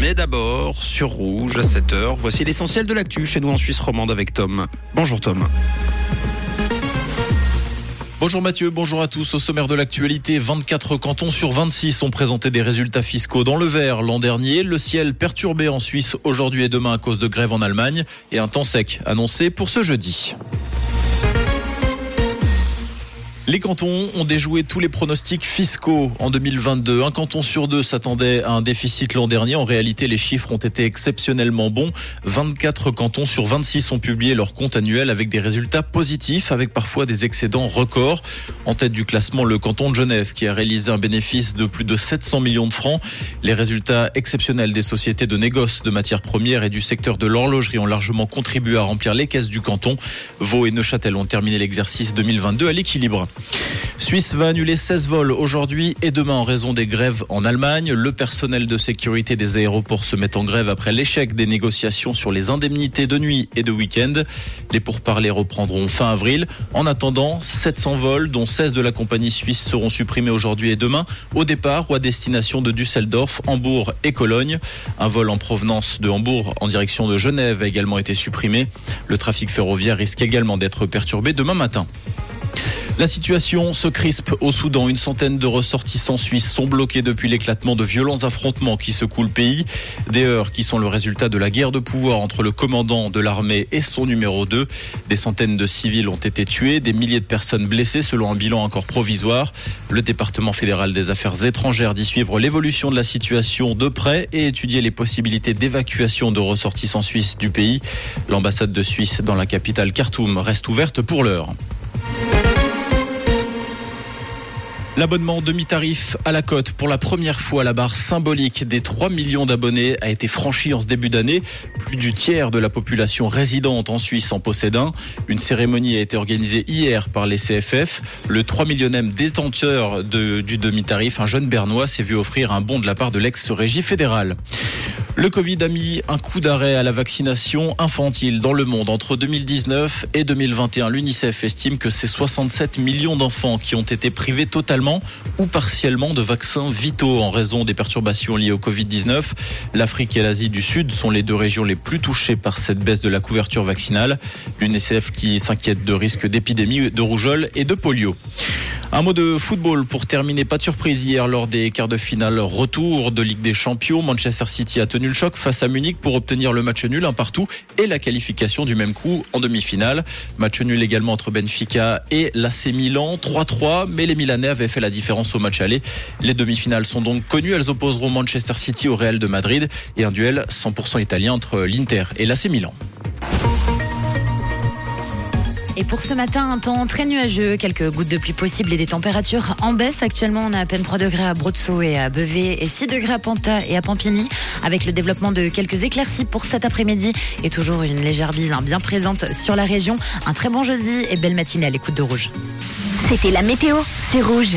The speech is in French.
Mais d'abord, sur Rouge, à 7h, voici l'essentiel de l'actu chez nous en Suisse romande avec Tom. Bonjour Tom. Bonjour Mathieu, bonjour à tous. Au sommaire de l'actualité, 24 cantons sur 26 ont présenté des résultats fiscaux dans le vert l'an dernier. Le ciel perturbé en Suisse aujourd'hui et demain à cause de grève en Allemagne et un temps sec annoncé pour ce jeudi. Les cantons ont déjoué tous les pronostics fiscaux en 2022. Un canton sur deux s'attendait à un déficit l'an dernier. En réalité, les chiffres ont été exceptionnellement bons. 24 cantons sur 26 ont publié leur compte annuel avec des résultats positifs, avec parfois des excédents records. En tête du classement, le canton de Genève, qui a réalisé un bénéfice de plus de 700 millions de francs. Les résultats exceptionnels des sociétés de négoce de matières premières et du secteur de l'horlogerie ont largement contribué à remplir les caisses du canton. Vaud et Neuchâtel ont terminé l'exercice 2022 à l'équilibre. Suisse va annuler 16 vols aujourd'hui et demain en raison des grèves en Allemagne. Le personnel de sécurité des aéroports se met en grève après l'échec des négociations sur les indemnités de nuit et de week-end. Les pourparlers reprendront fin avril. En attendant, 700 vols, dont 16 de la compagnie suisse, seront supprimés aujourd'hui et demain au départ ou à destination de Düsseldorf, Hambourg et Cologne. Un vol en provenance de Hambourg en direction de Genève a également été supprimé. Le trafic ferroviaire risque également d'être perturbé demain matin. La situation se crispe au Soudan. Une centaine de ressortissants suisses sont bloqués depuis l'éclatement de violents affrontements qui secouent le pays. Des heures qui sont le résultat de la guerre de pouvoir entre le commandant de l'armée et son numéro 2. Des centaines de civils ont été tués, des milliers de personnes blessées selon un bilan encore provisoire. Le département fédéral des affaires étrangères dit suivre l'évolution de la situation de près et étudier les possibilités d'évacuation de ressortissants suisses du pays. L'ambassade de Suisse dans la capitale Khartoum reste ouverte pour l'heure. L'abonnement demi-tarif à la cote pour la première fois la barre symbolique des 3 millions d'abonnés a été franchi en ce début d'année. Plus du tiers de la population résidente en Suisse en possède un. Une cérémonie a été organisée hier par les CFF. Le 3 millionième détenteur de, du demi-tarif, un jeune bernois, s'est vu offrir un bon de la part de l'ex-régie fédérale. Le Covid a mis un coup d'arrêt à la vaccination infantile dans le monde. Entre 2019 et 2021, l'UNICEF estime que c'est 67 millions d'enfants qui ont été privés totalement ou partiellement de vaccins vitaux en raison des perturbations liées au Covid-19. L'Afrique et l'Asie du Sud sont les deux régions les plus touchées par cette baisse de la couverture vaccinale. L'UNICEF qui s'inquiète de risques d'épidémie de rougeole et de polio. Un mot de football pour terminer. Pas de surprise hier lors des quarts de finale retour de Ligue des Champions. Manchester City a tenu le choc face à Munich pour obtenir le match nul un partout et la qualification du même coup en demi-finale. Match nul également entre Benfica et l'AC Milan 3-3, mais les Milanais avaient fait la différence au match aller. Les demi-finales sont donc connues. Elles opposeront Manchester City au Real de Madrid et un duel 100% italien entre l'Inter et l'AC Milan. Et pour ce matin, un temps très nuageux, quelques gouttes de pluie possibles et des températures en baisse. Actuellement, on a à peine 3 degrés à Brotzeau et à Bevé et 6 degrés à Panta et à Pampigny, avec le développement de quelques éclaircies pour cet après-midi et toujours une légère bise hein, bien présente sur la région. Un très bon jeudi et belle matinée à l'écoute de Rouge. C'était la météo, c'est Rouge.